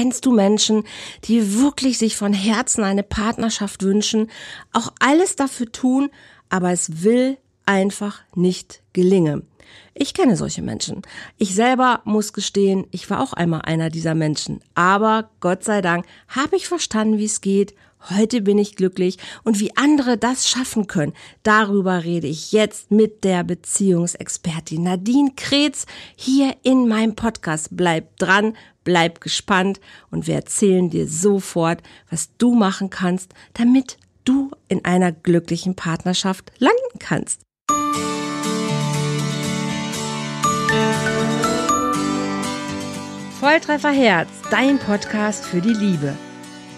kennst du Menschen, die wirklich sich von Herzen eine Partnerschaft wünschen, auch alles dafür tun, aber es will einfach nicht gelingen. Ich kenne solche Menschen. Ich selber muss gestehen, ich war auch einmal einer dieser Menschen. Aber Gott sei Dank habe ich verstanden, wie es geht. Heute bin ich glücklich und wie andere das schaffen können, darüber rede ich jetzt mit der Beziehungsexpertin Nadine Kretz hier in meinem Podcast. Bleib dran, bleib gespannt und wir erzählen dir sofort, was du machen kannst, damit du in einer glücklichen Partnerschaft landen kannst. Volltreffer Herz, dein Podcast für die Liebe.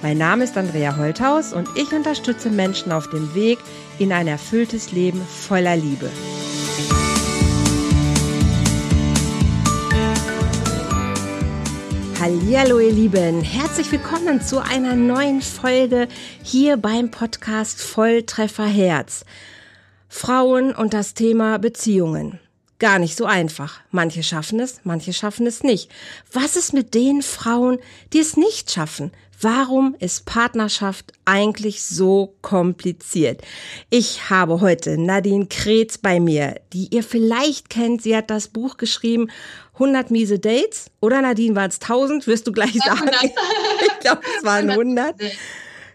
Mein Name ist Andrea Holthaus und ich unterstütze Menschen auf dem Weg in ein erfülltes Leben voller Liebe. Hallo ihr Lieben, herzlich willkommen zu einer neuen Folge hier beim Podcast Volltreffer Herz. Frauen und das Thema Beziehungen gar nicht so einfach. Manche schaffen es, manche schaffen es nicht. Was ist mit den Frauen, die es nicht schaffen? Warum ist Partnerschaft eigentlich so kompliziert? Ich habe heute Nadine Kretz bei mir, die ihr vielleicht kennt. Sie hat das Buch geschrieben, 100 miese Dates. Oder Nadine, waren es 1000? Wirst du gleich sagen. Ich glaube, es waren 100.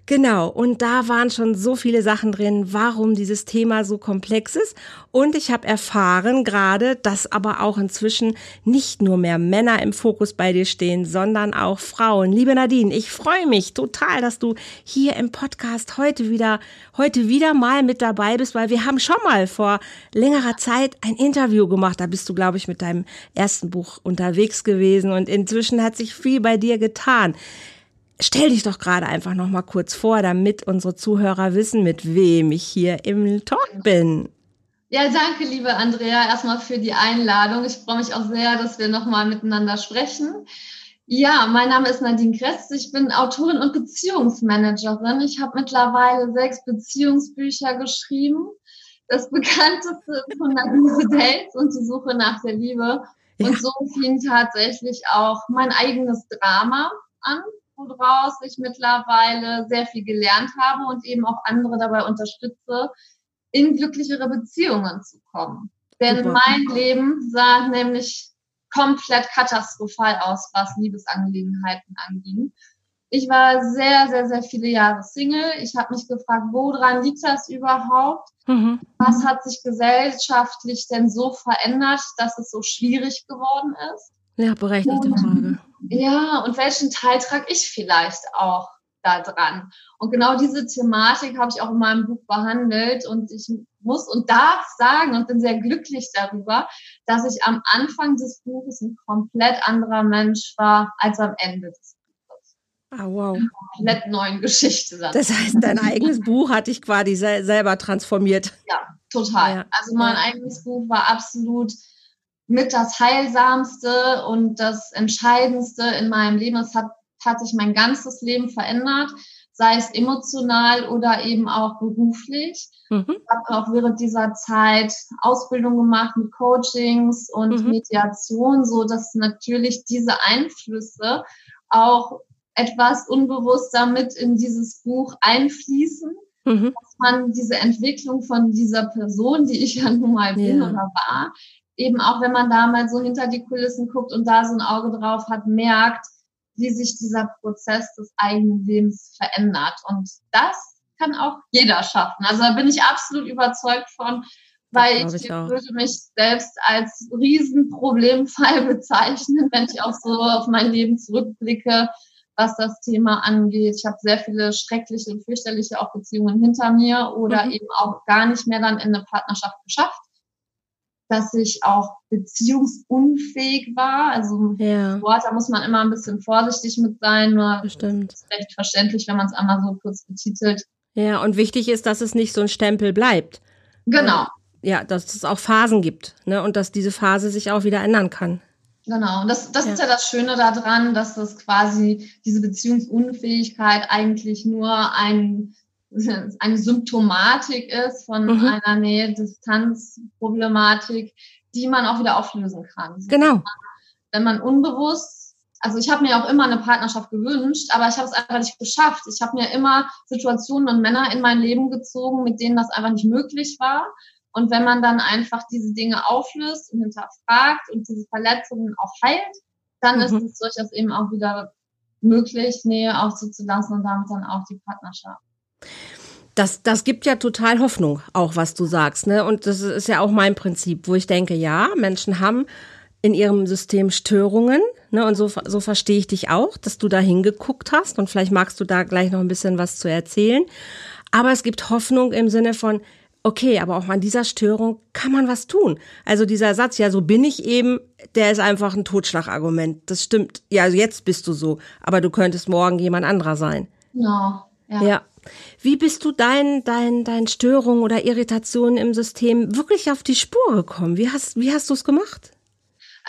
Genau, und da waren schon so viele Sachen drin, warum dieses Thema so komplex ist. Und ich habe erfahren gerade, dass aber auch inzwischen nicht nur mehr Männer im Fokus bei dir stehen, sondern auch Frauen. Liebe Nadine, ich freue mich total, dass du hier im Podcast heute wieder, heute wieder mal mit dabei bist, weil wir haben schon mal vor längerer Zeit ein Interview gemacht. Da bist du, glaube ich, mit deinem ersten Buch unterwegs gewesen und inzwischen hat sich viel bei dir getan. Stell dich doch gerade einfach noch mal kurz vor, damit unsere Zuhörer wissen, mit wem ich hier im Talk bin. Ja, danke, liebe Andrea, erstmal für die Einladung. Ich freue mich auch sehr, dass wir noch mal miteinander sprechen. Ja, mein Name ist Nadine Kretz. Ich bin Autorin und Beziehungsmanagerin. Ich habe mittlerweile sechs Beziehungsbücher geschrieben. Das bekannteste ist 100 Dates und die Suche nach der Liebe. Und ja. so fing tatsächlich auch mein eigenes Drama an woraus ich mittlerweile sehr viel gelernt habe und eben auch andere dabei unterstütze, in glücklichere Beziehungen zu kommen. Denn Super. mein Leben sah nämlich komplett katastrophal aus, was Liebesangelegenheiten anging. Ich war sehr, sehr, sehr viele Jahre Single. Ich habe mich gefragt, woran liegt das überhaupt? Mhm. Was hat sich gesellschaftlich denn so verändert, dass es so schwierig geworden ist? Ja, berechtigte Frage. Ja, und welchen Teil trage ich vielleicht auch da dran? Und genau diese Thematik habe ich auch in meinem Buch behandelt und ich muss und darf sagen und bin sehr glücklich darüber, dass ich am Anfang des Buches ein komplett anderer Mensch war als am Ende des Buches. Ah, wow. Komplett neuen Geschichte. Das heißt, dein eigenes Buch hat dich quasi selber transformiert. Ja, total. Ja. Also mein eigenes Buch war absolut mit das Heilsamste und das Entscheidendste in meinem Leben. Es hat, hat sich mein ganzes Leben verändert, sei es emotional oder eben auch beruflich. Mhm. Ich habe auch während dieser Zeit Ausbildung gemacht mit Coachings und mhm. Mediation, so dass natürlich diese Einflüsse auch etwas unbewusst damit in dieses Buch einfließen. Mhm. Dass man diese Entwicklung von dieser Person, die ich ja nun mal bin ja. oder war, eben auch wenn man da mal so hinter die Kulissen guckt und da so ein Auge drauf hat, merkt, wie sich dieser Prozess des eigenen Lebens verändert. Und das kann auch jeder schaffen. Also da bin ich absolut überzeugt von, weil ich, ich würde mich selbst als Riesenproblemfall bezeichnen, wenn ich auch so auf mein Leben zurückblicke, was das Thema angeht. Ich habe sehr viele schreckliche und fürchterliche auch Beziehungen hinter mir oder mhm. eben auch gar nicht mehr dann in eine Partnerschaft geschafft dass ich auch beziehungsunfähig war. Also ja. Wort, da muss man immer ein bisschen vorsichtig mit sein. Nur Bestimmt. ist recht verständlich, wenn man es einmal so kurz betitelt. Ja, und wichtig ist, dass es nicht so ein Stempel bleibt. Genau. Ja, dass es auch Phasen gibt, ne? Und dass diese Phase sich auch wieder ändern kann. Genau, und das, das ja. ist ja das Schöne daran, dass das quasi diese Beziehungsunfähigkeit eigentlich nur ein eine Symptomatik ist von mhm. einer Nähe-Distanz-Problematik, die man auch wieder auflösen kann. Genau. Wenn man unbewusst also ich habe mir auch immer eine Partnerschaft gewünscht, aber ich habe es einfach nicht geschafft. Ich habe mir immer Situationen und Männer in mein Leben gezogen, mit denen das einfach nicht möglich war. Und wenn man dann einfach diese Dinge auflöst und hinterfragt und diese Verletzungen auch heilt, dann mhm. ist es durchaus eben auch wieder möglich, Nähe auch zuzulassen und damit dann auch die Partnerschaft. Das, das gibt ja total Hoffnung, auch was du sagst, ne? Und das ist ja auch mein Prinzip, wo ich denke, ja, Menschen haben in ihrem System Störungen, ne? Und so, so verstehe ich dich auch, dass du da hingeguckt hast und vielleicht magst du da gleich noch ein bisschen was zu erzählen. Aber es gibt Hoffnung im Sinne von, okay, aber auch an dieser Störung kann man was tun. Also dieser Satz, ja, so bin ich eben, der ist einfach ein Totschlagargument. Das stimmt. Ja, also jetzt bist du so, aber du könntest morgen jemand anderer sein. No, ja. ja. Wie bist du deinen dein, dein Störungen oder Irritationen im System wirklich auf die Spur gekommen? Wie hast, wie hast du es gemacht?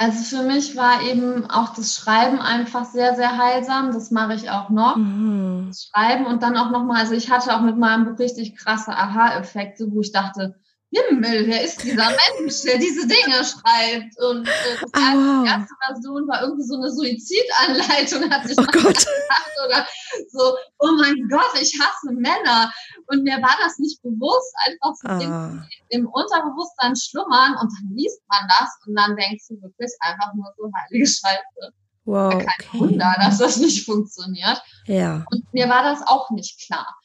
Also für mich war eben auch das Schreiben einfach sehr, sehr heilsam. Das mache ich auch noch. Mhm. Das Schreiben und dann auch nochmal, also ich hatte auch mit meinem Buch richtig krasse Aha-Effekte, wo ich dachte, Himmel, wer ist dieser Mensch, der diese Dinge schreibt? Und äh, das oh. die erste Version war irgendwie so eine Suizidanleitung, hat sich oh Gott. gedacht, oder so, oh mein Gott, ich hasse Männer. Und mir war das nicht bewusst, einfach so ah. im Unterbewusstsein schlummern und dann liest man das und dann denkst du wirklich einfach nur so heilige Scheiße. Wow, kein okay. Wunder, dass das nicht funktioniert. Ja. Und mir war das auch nicht klar.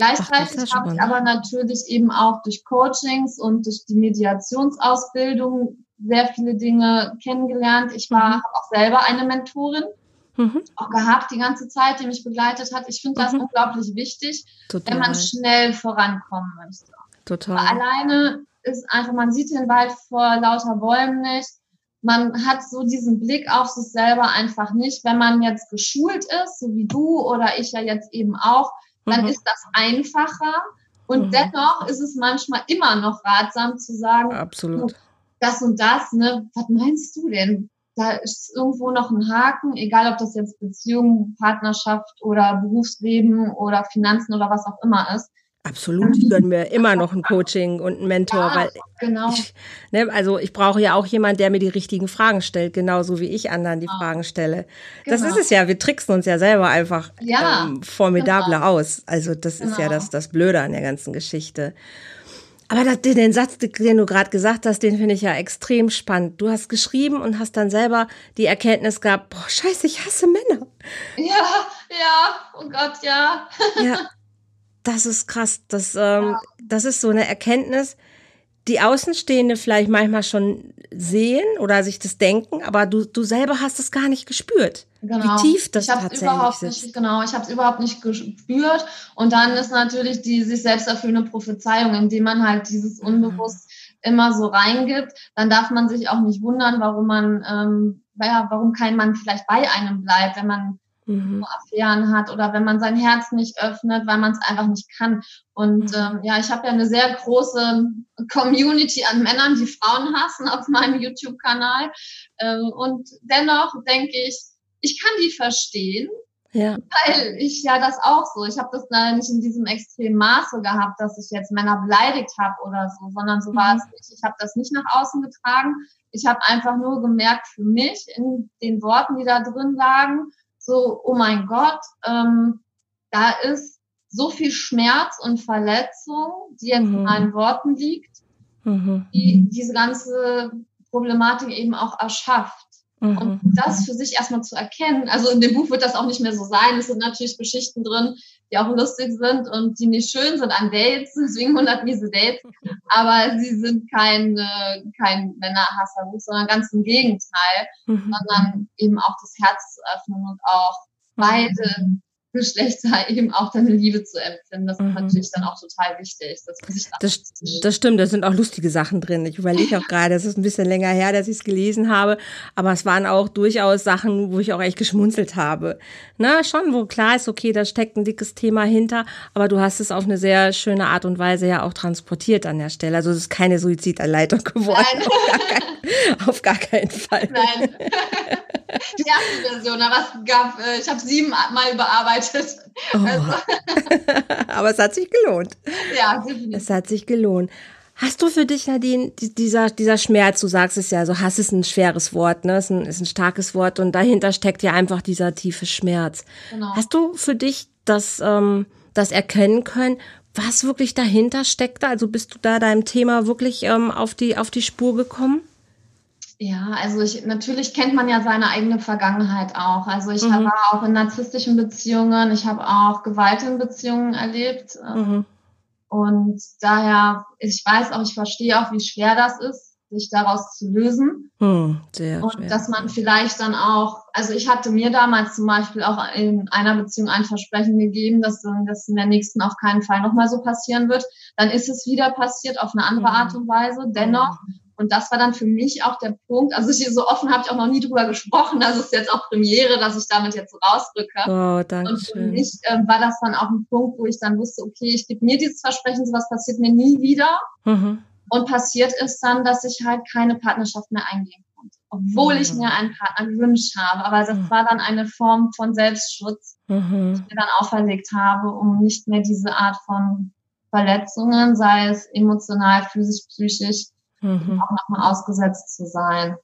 Gleichzeitig habe ich aber natürlich eben auch durch Coachings und durch die Mediationsausbildung sehr viele Dinge kennengelernt. Ich war mhm. auch selber eine Mentorin, mhm. auch gehabt die ganze Zeit, die mich begleitet hat. Ich finde das mhm. unglaublich wichtig, Total. wenn man schnell vorankommen möchte. Total. Aber alleine ist einfach, man sieht den Wald vor lauter Bäumen nicht. Man hat so diesen Blick auf sich selber einfach nicht. Wenn man jetzt geschult ist, so wie du oder ich ja jetzt eben auch, dann mhm. ist das einfacher. Und mhm. dennoch ist es manchmal immer noch ratsam zu sagen, Absolut. das und das, ne, was meinst du denn? Da ist irgendwo noch ein Haken, egal ob das jetzt Beziehung, Partnerschaft oder Berufsleben oder Finanzen oder was auch immer ist. Absolut, ich gönne mir immer noch ein Coaching und einen Mentor, ja, weil genau. ich, ne, also ich brauche ja auch jemanden, der mir die richtigen Fragen stellt, genauso wie ich anderen die genau. Fragen stelle. Genau. Das ist es ja, wir tricksen uns ja selber einfach ja, ähm, formidable genau. aus. Also das ist ja genau. das, das Blöde an der ganzen Geschichte. Aber das, den Satz, den du gerade gesagt hast, den finde ich ja extrem spannend. Du hast geschrieben und hast dann selber die Erkenntnis gehabt, boah, scheiße, ich hasse Männer. Ja, ja, oh Gott, ja. Ja. Das ist krass. Das, ähm, ja. das ist so eine Erkenntnis, die Außenstehende vielleicht manchmal schon sehen oder sich das denken, aber du, du selber hast es gar nicht gespürt. Genau. Wie tief das ich tatsächlich überhaupt ist. Nicht, genau, ich habe es überhaupt nicht gespürt. Und dann ist natürlich die sich selbst erfüllende Prophezeiung, indem man halt dieses mhm. unbewusst mhm. immer so reingibt. Dann darf man sich auch nicht wundern, warum man, ähm, ja, warum kein Mann vielleicht bei einem bleibt, wenn man mhm. Affären hat oder wenn man sein Herz nicht öffnet, weil man es einfach nicht kann. Und mhm. ähm, ja, ich habe ja eine sehr große Community an Männern, die Frauen hassen auf meinem YouTube-Kanal. Ähm, und dennoch denke ich, ich kann die verstehen. Ja. Weil ich ja das auch so. Ich habe das leider nicht in diesem extremen Maße gehabt, dass ich jetzt Männer beleidigt habe oder so, sondern so mhm. war es nicht. Ich habe das nicht nach außen getragen. Ich habe einfach nur gemerkt für mich in den Worten, die da drin lagen, so, oh mein Gott, ähm, da ist so viel Schmerz und Verletzung, die jetzt mhm. in meinen Worten liegt, mhm. die diese ganze Problematik eben auch erschafft. Mhm. Und das für sich erstmal zu erkennen, also in dem Buch wird das auch nicht mehr so sein. Es sind natürlich Geschichten drin, die auch lustig sind und die nicht schön sind an Dates, deswegen 100 miese Dates, aber sie sind kein, äh, kein Männerhasserbuch, sondern ganz im Gegenteil, mhm. sondern eben auch das Herz öffnen und auch beide Geschlechter eben auch deine Liebe zu empfinden. Das ist mhm. natürlich dann auch total wichtig. Sich das, das stimmt, da sind auch lustige Sachen drin. Ich überlege auch gerade, es ist ein bisschen länger her, dass ich es gelesen habe, aber es waren auch durchaus Sachen, wo ich auch echt geschmunzelt habe. Na, schon, wo klar ist, okay, da steckt ein dickes Thema hinter, aber du hast es auf eine sehr schöne Art und Weise ja auch transportiert an der Stelle. Also es ist keine Suizidanleitung geworden. Nein. Auf, gar kein, auf gar keinen Fall. Nein. Die erste Version, aber es gab, äh, ich habe sieben Mal überarbeitet. Oh. Also. aber es hat sich gelohnt. Ja, definitiv. Es hat sich gelohnt. Hast du für dich, Nadine, dieser, dieser Schmerz, du sagst es ja, so Hass ist ein schweres Wort, ne? Ist ein, ist ein starkes Wort und dahinter steckt ja einfach dieser tiefe Schmerz. Genau. Hast du für dich das, ähm, das erkennen können, was wirklich dahinter steckte? Also bist du da deinem Thema wirklich ähm, auf, die, auf die Spur gekommen? Ja, also ich, natürlich kennt man ja seine eigene Vergangenheit auch. Also ich mhm. war auch in narzisstischen Beziehungen, ich habe auch Gewalt in Beziehungen erlebt. Mhm. Und daher, ich weiß auch, ich verstehe auch, wie schwer das ist, sich daraus zu lösen. Mhm, sehr und schwer. dass man vielleicht dann auch, also ich hatte mir damals zum Beispiel auch in einer Beziehung ein Versprechen gegeben, dass das in der nächsten auf keinen Fall nochmal so passieren wird. Dann ist es wieder passiert auf eine andere mhm. Art und Weise. Dennoch und das war dann für mich auch der Punkt. Also hier so offen habe ich auch noch nie drüber gesprochen. Das ist jetzt auch Premiere, dass ich damit jetzt so rausrücke. Oh, danke. Und für mich äh, war das dann auch ein Punkt, wo ich dann wusste, okay, ich gebe mir dieses Versprechen, sowas passiert mir nie wieder. Mhm. Und passiert ist dann, dass ich halt keine Partnerschaft mehr eingehen konnte. Obwohl mhm. ich mir einen Partner gewünscht habe. Aber das mhm. war dann eine Form von Selbstschutz, mhm. die ich mir dann auferlegt habe, um nicht mehr diese Art von Verletzungen, sei es emotional, physisch, psychisch, mhm. auch nochmal ausgesetzt zu sein.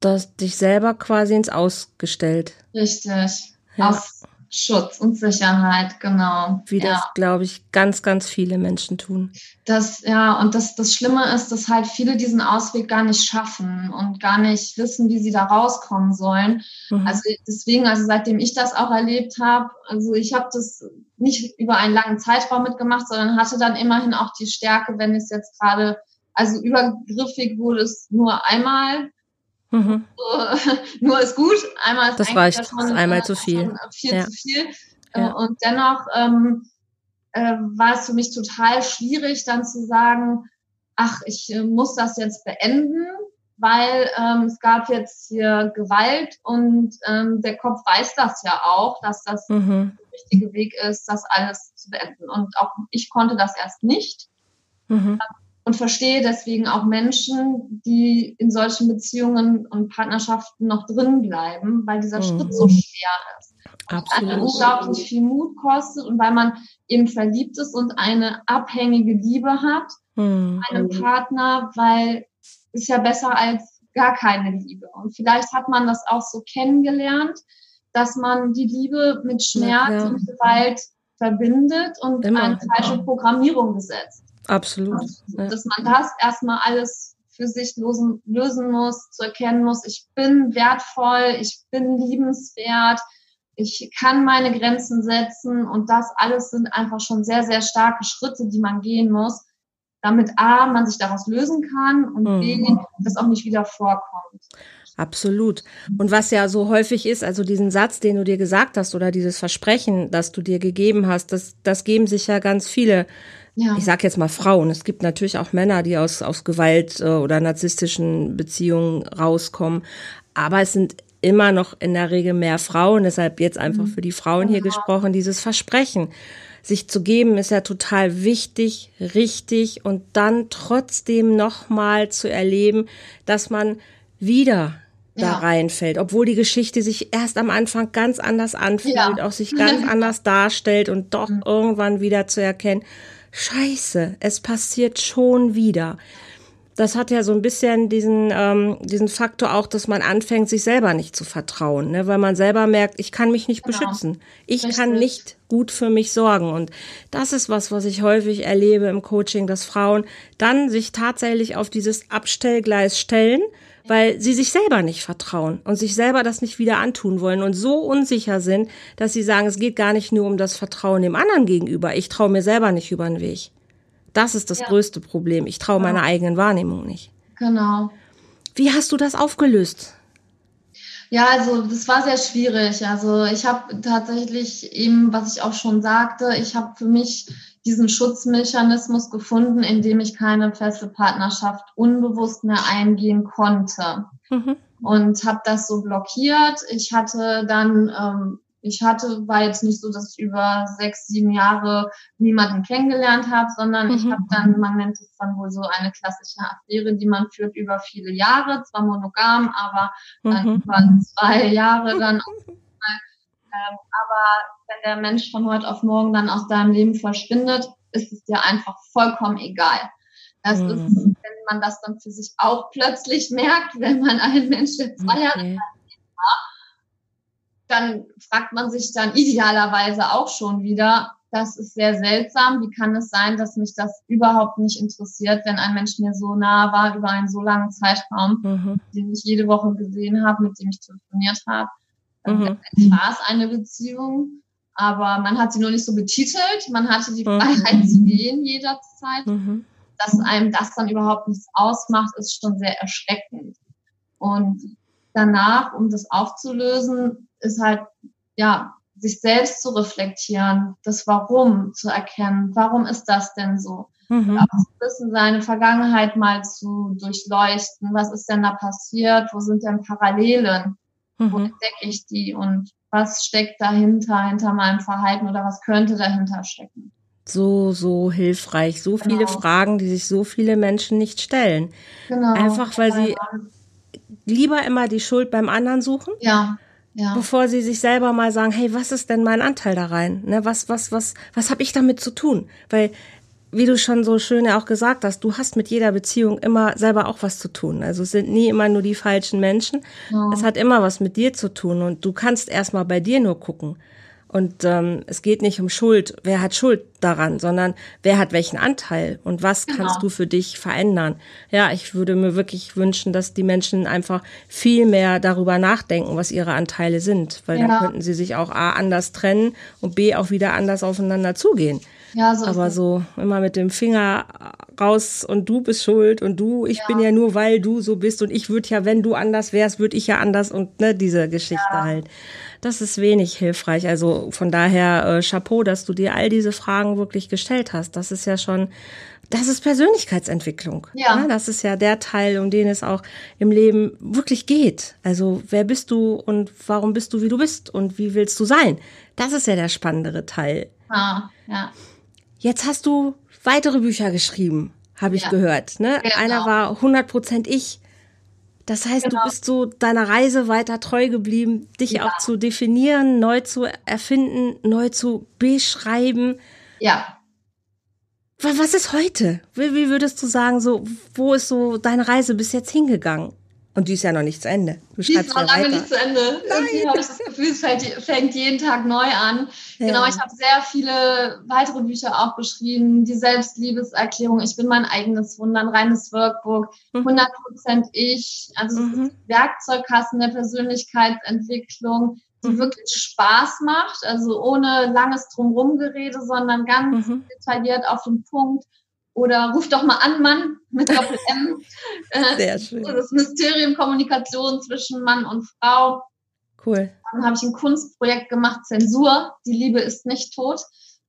Das dich selber quasi ins Ausgestellt. Richtig. Ja. Aus Schutz und Sicherheit, genau. Wie das, glaube ich, ganz, ganz viele Menschen tun. Das, ja, und das, das Schlimme ist, dass halt viele diesen Ausweg gar nicht schaffen und gar nicht wissen, wie sie da rauskommen sollen. Mhm. Also deswegen, also seitdem ich das auch erlebt habe, also ich habe das nicht über einen langen Zeitraum mitgemacht, sondern hatte dann immerhin auch die Stärke, wenn es jetzt gerade also übergriffig wurde es nur einmal. Mhm. So, nur ist gut. Einmal ist das reicht. Schon, einmal zu viel. Viel ja. zu viel. Ja. Äh, und dennoch ähm, äh, war es für mich total schwierig, dann zu sagen, ach, ich äh, muss das jetzt beenden, weil ähm, es gab jetzt hier Gewalt und ähm, der Kopf weiß das ja auch, dass das mhm. der richtige Weg ist, das alles zu beenden. Und auch ich konnte das erst nicht. Mhm und verstehe deswegen auch Menschen, die in solchen Beziehungen und Partnerschaften noch drin bleiben, weil dieser mhm. Schritt so schwer ist. Absolut. Und unglaublich viel Mut kostet und weil man eben verliebt ist und eine abhängige Liebe hat, mhm. einem Partner, weil ist ja besser als gar keine Liebe. Und vielleicht hat man das auch so kennengelernt, dass man die Liebe mit Schmerz ja, ja. und Gewalt verbindet und Immer. eine falsche Programmierung gesetzt. Absolut. Ja. Dass man das erstmal alles für sich lösen, lösen muss, zu erkennen muss, ich bin wertvoll, ich bin liebenswert, ich kann meine Grenzen setzen und das alles sind einfach schon sehr, sehr starke Schritte, die man gehen muss, damit A, man sich daraus lösen kann und mhm. B, das auch nicht wieder vorkommt. Absolut. Und was ja so häufig ist, also diesen Satz, den du dir gesagt hast oder dieses Versprechen, das du dir gegeben hast, das, das geben sich ja ganz viele ja. ich sage jetzt mal Frauen. Es gibt natürlich auch Männer, die aus, aus Gewalt äh, oder narzisstischen Beziehungen rauskommen. Aber es sind immer noch in der Regel mehr Frauen. Deshalb jetzt einfach mhm. für die Frauen hier gesprochen, dieses Versprechen sich zu geben, ist ja total wichtig, richtig und dann trotzdem nochmal zu erleben, dass man wieder da ja. reinfällt, obwohl die Geschichte sich erst am Anfang ganz anders anfühlt, ja. auch sich ganz anders darstellt und doch mhm. irgendwann wieder zu erkennen, Scheiße, es passiert schon wieder. Das hat ja so ein bisschen diesen, ähm, diesen Faktor auch, dass man anfängt, sich selber nicht zu vertrauen, ne? weil man selber merkt, ich kann mich nicht genau. beschützen. Ich Richtig. kann nicht gut für mich sorgen. Und das ist was, was ich häufig erlebe im Coaching, dass Frauen dann sich tatsächlich auf dieses Abstellgleis stellen, weil sie sich selber nicht vertrauen und sich selber das nicht wieder antun wollen und so unsicher sind, dass sie sagen, es geht gar nicht nur um das Vertrauen dem anderen gegenüber. Ich traue mir selber nicht über den Weg. Das ist das ja. größte Problem. Ich traue meiner eigenen Wahrnehmung nicht. Genau. Wie hast du das aufgelöst? Ja, also das war sehr schwierig. Also ich habe tatsächlich eben, was ich auch schon sagte, ich habe für mich diesen Schutzmechanismus gefunden, in dem ich keine feste Partnerschaft unbewusst mehr eingehen konnte. Mhm. Und habe das so blockiert. Ich hatte dann, ähm, ich hatte, war jetzt nicht so, dass ich über sechs, sieben Jahre niemanden kennengelernt habe, sondern mhm. ich habe dann, man nennt es dann wohl so eine klassische Affäre, die man führt über viele Jahre, zwar monogam, aber dann mhm. über zwei Jahre dann ähm, aber wenn der Mensch von heute auf morgen dann aus deinem Leben verschwindet, ist es dir einfach vollkommen egal. Das mhm. ist, wenn man das dann für sich auch plötzlich merkt, wenn man einen Mensch, der zwei okay. war, dann fragt man sich dann idealerweise auch schon wieder, das ist sehr seltsam. Wie kann es sein, dass mich das überhaupt nicht interessiert, wenn ein Mensch mir so nah war über einen so langen Zeitraum, mhm. den ich jede Woche gesehen habe, mit dem ich telefoniert habe? Mhm. War es eine Beziehung, aber man hat sie nur nicht so betitelt. Man hatte die mhm. Freiheit zu gehen jederzeit. Mhm. Dass einem das dann überhaupt nichts ausmacht, ist schon sehr erschreckend. Und danach, um das aufzulösen, ist halt, ja, sich selbst zu reflektieren, das Warum zu erkennen. Warum ist das denn so? Mhm. Auch zu wissen, seine Vergangenheit mal zu durchleuchten. Was ist denn da passiert? Wo sind denn Parallelen? Mhm. Wo entdecke ich die? Und was steckt dahinter, hinter meinem Verhalten oder was könnte dahinter stecken? So, so hilfreich. So viele genau. Fragen, die sich so viele Menschen nicht stellen. Genau. Einfach weil sie lieber immer die Schuld beim anderen suchen. Ja ja. bevor sie sich selber mal sagen, hey, was ist denn mein Anteil da rein? Ne, was, was, was, was habe ich damit zu tun? Weil, wie du schon so schön ja auch gesagt hast, du hast mit jeder Beziehung immer selber auch was zu tun. Also es sind nie immer nur die falschen Menschen. Ja. Es hat immer was mit dir zu tun und du kannst erstmal bei dir nur gucken. Und ähm, es geht nicht um Schuld, wer hat Schuld daran, sondern wer hat welchen Anteil und was genau. kannst du für dich verändern. Ja, ich würde mir wirklich wünschen, dass die Menschen einfach viel mehr darüber nachdenken, was ihre Anteile sind, weil ja. dann könnten sie sich auch A anders trennen und B auch wieder anders aufeinander zugehen. Ja, so Aber so immer mit dem Finger raus und du bist schuld und du, ich ja. bin ja nur, weil du so bist und ich würde ja, wenn du anders wärst, würde ich ja anders und ne, diese Geschichte ja. halt das ist wenig hilfreich. Also von daher äh, Chapeau, dass du dir all diese Fragen wirklich gestellt hast. Das ist ja schon, das ist Persönlichkeitsentwicklung. Ja. ja. Das ist ja der Teil, um den es auch im Leben wirklich geht. Also wer bist du und warum bist du, wie du bist und wie willst du sein? Das ist ja der spannendere Teil. Ah, ja. Jetzt hast du weitere Bücher geschrieben, habe ich ja. gehört. Ne? Genau. Einer war 100% ich. Das heißt, genau. du bist so deiner Reise weiter treu geblieben, dich ja. auch zu definieren, neu zu erfinden, neu zu beschreiben. Ja. Was ist heute? Wie würdest du sagen, so, wo ist so deine Reise bis jetzt hingegangen? Und die ist ja noch nicht zu Ende. Du die ist noch lange weiter. nicht zu Ende. Irgendwie habe ich das Gefühl, es fängt jeden Tag neu an. Ja. Genau, ich habe sehr viele weitere Bücher auch geschrieben. Die Selbstliebeserklärung, ich bin mein eigenes Wunder, ein reines Workbook, 100% mhm. ich. Also mhm. Werkzeugkasten der Persönlichkeitsentwicklung, die mhm. wirklich Spaß macht. Also ohne langes Drumrumgerede, sondern ganz mhm. detailliert auf den Punkt oder ruf doch mal an, Mann, mit Doppel-M. Äh, Sehr schön. Das Mysterium Kommunikation zwischen Mann und Frau. Cool. Dann habe ich ein Kunstprojekt gemacht, Zensur. Die Liebe ist nicht tot.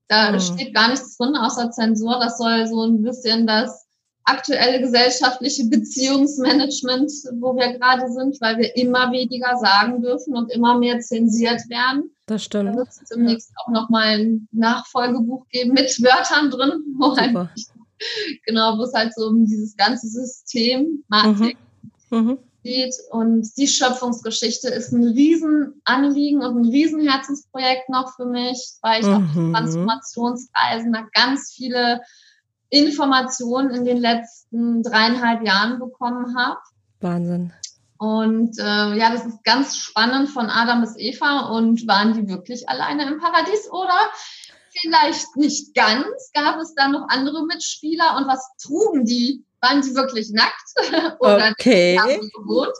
Da oh. steht gar nichts drin, außer Zensur. Das soll so ein bisschen das aktuelle gesellschaftliche Beziehungsmanagement, wo wir gerade sind, weil wir immer weniger sagen dürfen und immer mehr zensiert werden. Das stimmt. Da wird es demnächst auch nochmal ein Nachfolgebuch geben mit Wörtern drin, wo halt genau, wo es halt so um dieses ganze System Matrix mhm. mhm. geht. Und die Schöpfungsgeschichte ist ein Riesenanliegen und ein Riesenherzensprojekt noch für mich, weil ich mhm. auf Transformationsreisen da ganz viele Informationen in den letzten dreieinhalb Jahren bekommen habe. Wahnsinn. Und äh, ja, das ist ganz spannend von Adam bis Eva. Und waren die wirklich alleine im Paradies oder vielleicht nicht ganz. Gab es da noch andere Mitspieler und was trugen die? Waren die wirklich nackt oder okay. gewohnt?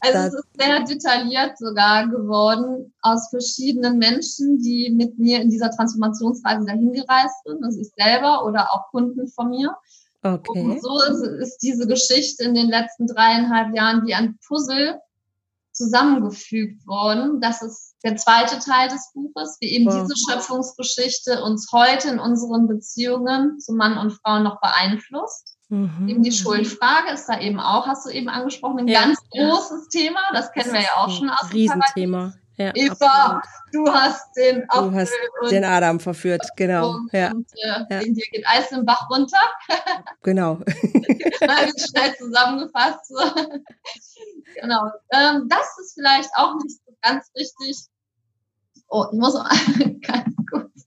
Also das es ist sehr detailliert sogar geworden aus verschiedenen Menschen, die mit mir in dieser Transformationsreise dahin gereist sind, also ich selber oder auch Kunden von mir. Okay. Und so ist, ist diese Geschichte in den letzten dreieinhalb Jahren wie ein Puzzle zusammengefügt worden. Das ist der zweite Teil des Buches, wie eben wow. diese Schöpfungsgeschichte uns heute in unseren Beziehungen zu Mann und Frau noch beeinflusst. Mhm. Eben die Schuldfrage ist da eben auch, hast du eben angesprochen, ein ja. ganz großes Thema. Das kennen wir ja auch schon aus dem Riesenthema. Ja, Eva, du hast den Apfel Du hast den Adam verführt, genau. Und, ja. und äh, ja. dir geht Eis im Bach runter. genau. Schnell zusammengefasst. genau. Ähm, das ist vielleicht auch nicht so ganz richtig. Oh, ich muss auch ganz kurz.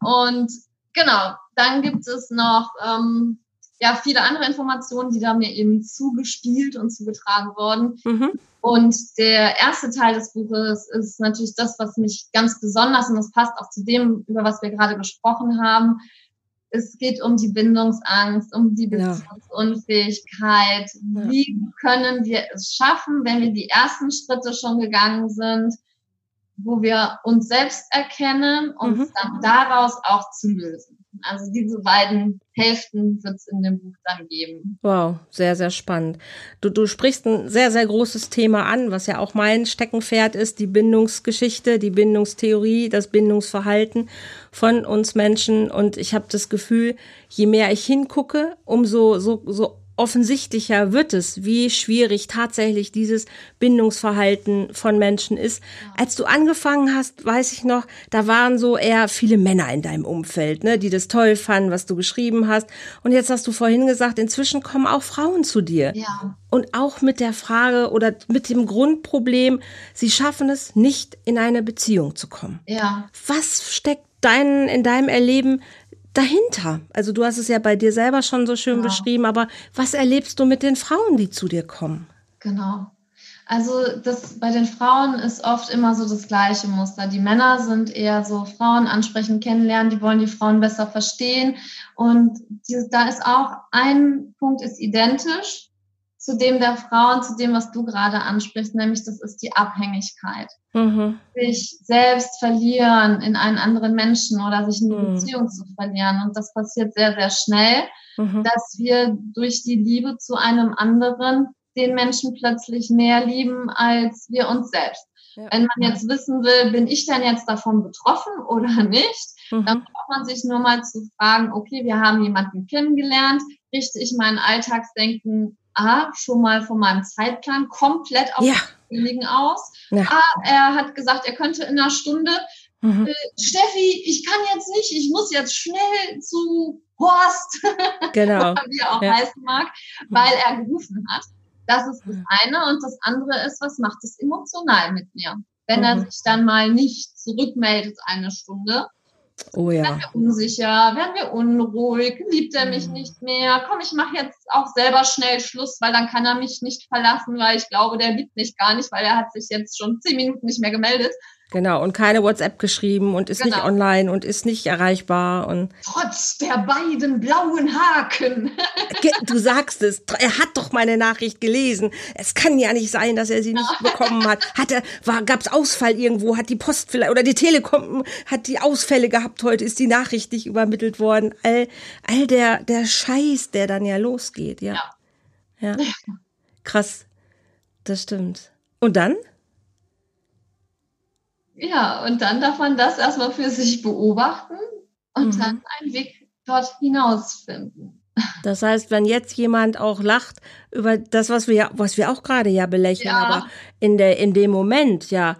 Und genau, dann gibt es noch ähm, ja, viele andere Informationen, die da mir eben zugespielt und zugetragen wurden. Mhm. Und der erste Teil des Buches ist natürlich das, was mich ganz besonders, und das passt auch zu dem, über was wir gerade gesprochen haben, es geht um die Bindungsangst, um die Beziehungsunfähigkeit. Ja. Wie können wir es schaffen, wenn wir die ersten Schritte schon gegangen sind, wo wir uns selbst erkennen und mhm. dann daraus auch zu lösen? Also diese beiden Hälften wird es in dem Buch dann geben. Wow, sehr, sehr spannend. Du, du sprichst ein sehr, sehr großes Thema an, was ja auch mein Steckenpferd ist, die Bindungsgeschichte, die Bindungstheorie, das Bindungsverhalten von uns Menschen. Und ich habe das Gefühl, je mehr ich hingucke, umso so, so offensichtlicher wird es, wie schwierig tatsächlich dieses Bindungsverhalten von Menschen ist. Als du angefangen hast, weiß ich noch, da waren so eher viele Männer in deinem Umfeld, ne, die das toll fanden, was du geschrieben hast. Und jetzt hast du vorhin gesagt, inzwischen kommen auch Frauen zu dir. Ja. Und auch mit der Frage oder mit dem Grundproblem, sie schaffen es nicht in eine Beziehung zu kommen. Ja. Was steckt dein, in deinem Erleben dahinter? Also du hast es ja bei dir selber schon so schön genau. beschrieben, aber was erlebst du mit den Frauen, die zu dir kommen? Genau. Also das bei den Frauen ist oft immer so das gleiche Muster. Die Männer sind eher so Frauen ansprechen, kennenlernen, die wollen die Frauen besser verstehen. Und die, da ist auch ein Punkt ist identisch zu dem der Frauen, zu dem, was du gerade ansprichst, nämlich das ist die Abhängigkeit. Mhm. Sich selbst verlieren in einen anderen Menschen oder sich in die mhm. Beziehung zu verlieren. Und das passiert sehr, sehr schnell, mhm. dass wir durch die Liebe zu einem anderen den Menschen plötzlich mehr lieben als wir uns selbst. Ja. Wenn man jetzt wissen will, bin ich denn jetzt davon betroffen oder nicht, mhm. dann braucht man sich nur mal zu fragen, okay, wir haben jemanden kennengelernt, richte ich mein Alltagsdenken A, schon mal von meinem Zeitplan komplett auf ja. denjenigen aus. Ja. A, er hat gesagt, er könnte in einer Stunde. Mhm. Äh, Steffi, ich kann jetzt nicht, ich muss jetzt schnell zu Horst, genau. wie er auch ja. heißen mag, weil er gerufen hat. Das ist das eine. Und das andere ist, was macht es emotional mit mir? Wenn mhm. er sich dann mal nicht zurückmeldet eine Stunde, Oh ja. Werden wir unsicher, werden wir unruhig, liebt er mich mhm. nicht mehr? Komm, ich mache jetzt auch selber schnell Schluss, weil dann kann er mich nicht verlassen, weil ich glaube, der liebt mich gar nicht, weil er hat sich jetzt schon zehn Minuten nicht mehr gemeldet. Genau, und keine WhatsApp geschrieben und ist genau. nicht online und ist nicht erreichbar und. Trotz der beiden blauen Haken. du sagst es, er hat doch meine Nachricht gelesen. Es kann ja nicht sein, dass er sie nicht bekommen hat. Hat er, war, gab's Ausfall irgendwo, hat die Post vielleicht, oder die Telekom hat die Ausfälle gehabt heute, ist die Nachricht nicht übermittelt worden. All, all der, der Scheiß, der dann ja losgeht, ja. Ja. ja. Krass. Das stimmt. Und dann? Ja, und dann darf man das erstmal für sich beobachten und mhm. dann einen Weg dort hinausfinden. Das heißt, wenn jetzt jemand auch lacht über das, was wir ja, was wir auch gerade ja belächeln, ja. aber in der, in dem Moment ja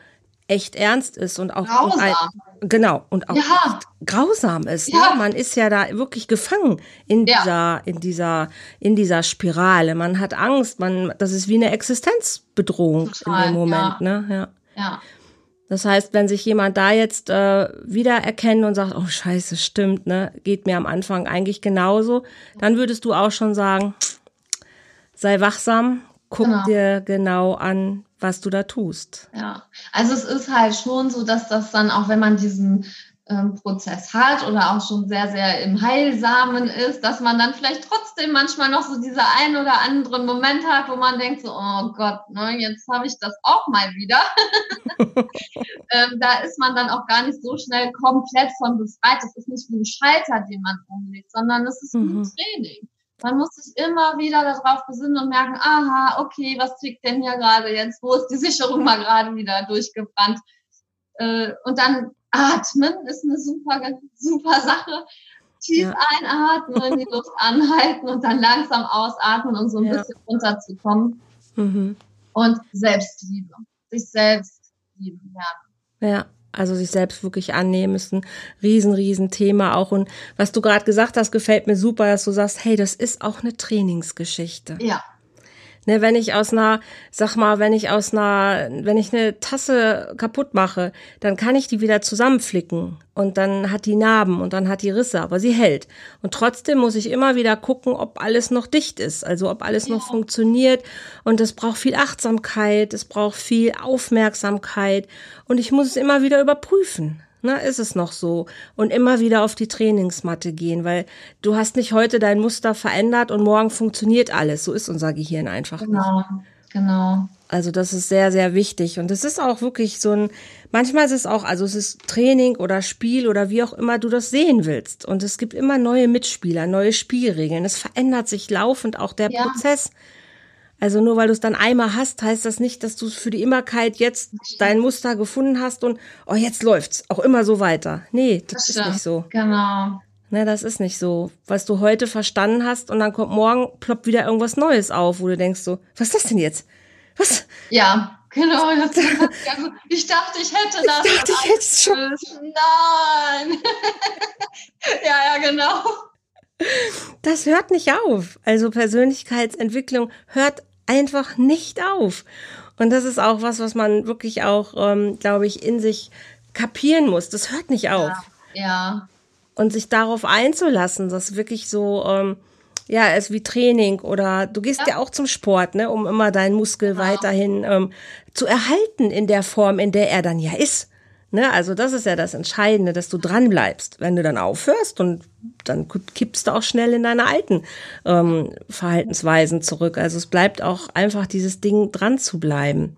echt ernst ist und auch, auch ein, genau und auch ja. grausam ist. Ja. Ne? Man ist ja da wirklich gefangen in ja. dieser, in dieser, in dieser Spirale. Man hat Angst, man, das ist wie eine Existenzbedrohung Total, in dem Moment, ne? Ja. Das heißt, wenn sich jemand da jetzt äh, wiedererkennt und sagt, oh scheiße, stimmt, ne, geht mir am Anfang eigentlich genauso, dann würdest du auch schon sagen, sei wachsam, guck genau. dir genau an, was du da tust. Ja, also es ist halt schon so, dass das dann auch, wenn man diesen Prozess hat oder auch schon sehr, sehr im Heilsamen ist, dass man dann vielleicht trotzdem manchmal noch so diese ein oder andere Moment hat, wo man denkt so, oh Gott, ne, jetzt habe ich das auch mal wieder. ähm, da ist man dann auch gar nicht so schnell komplett von befreit. Das ist nicht wie ein Schalter, den man umlegt, sondern es ist mhm. ein Training. Man muss sich immer wieder darauf besinnen und merken, aha, okay, was tickt denn hier gerade jetzt? Wo ist die Sicherung mal gerade wieder durchgebrannt? Äh, und dann Atmen ist eine super, super Sache. Tief ja. einatmen, die Luft anhalten und dann langsam ausatmen, um so ein ja. bisschen runterzukommen. Mhm. Und Selbstliebe. Sich selbst lieben lernen. Ja. Also sich selbst wirklich annehmen ist ein riesen, riesen Thema auch. Und was du gerade gesagt hast, gefällt mir super, dass du sagst, hey, das ist auch eine Trainingsgeschichte. Ja. Ne, wenn ich aus einer, sag mal, wenn ich aus einer, wenn ich eine Tasse kaputt mache, dann kann ich die wieder zusammenflicken und dann hat die Narben und dann hat die Risse, aber sie hält. Und trotzdem muss ich immer wieder gucken, ob alles noch dicht ist, also ob alles ja. noch funktioniert. Und es braucht viel Achtsamkeit, es braucht viel Aufmerksamkeit und ich muss es immer wieder überprüfen. Na, ist es noch so? Und immer wieder auf die Trainingsmatte gehen, weil du hast nicht heute dein Muster verändert und morgen funktioniert alles. So ist unser Gehirn einfach. Genau, nicht. genau. Also das ist sehr, sehr wichtig. Und es ist auch wirklich so ein, manchmal ist es auch, also es ist Training oder Spiel oder wie auch immer du das sehen willst. Und es gibt immer neue Mitspieler, neue Spielregeln. Es verändert sich laufend auch der ja. Prozess. Also nur weil du es dann einmal hast, heißt das nicht, dass du für die Immerkeit jetzt dein Muster gefunden hast und oh, jetzt läuft's auch immer so weiter. Nee, das, das ist nicht so. Genau. Ne, das ist nicht so. Was du heute verstanden hast und dann kommt morgen, ploppt wieder irgendwas Neues auf, wo du denkst so, was ist das denn jetzt? Was? Ja, genau. Das, also, ich dachte, ich hätte das. Ich dachte, ich hätte es schon. Nein. ja, ja, genau. Das hört nicht auf. Also Persönlichkeitsentwicklung hört einfach nicht auf. Und das ist auch was, was man wirklich auch, ähm, glaube ich, in sich kapieren muss. Das hört nicht auf. Ja. ja. Und sich darauf einzulassen, dass wirklich so, ähm, ja, es wie Training oder du gehst ja. ja, auch zum Sport, ne, um immer deinen Muskel genau. weiterhin ähm, zu erhalten in der Form, in der er dann ja ist. Ne, also das ist ja das Entscheidende, dass du dran bleibst. Wenn du dann aufhörst und dann kippst du auch schnell in deine alten ähm, Verhaltensweisen zurück. Also es bleibt auch einfach dieses Ding dran zu bleiben.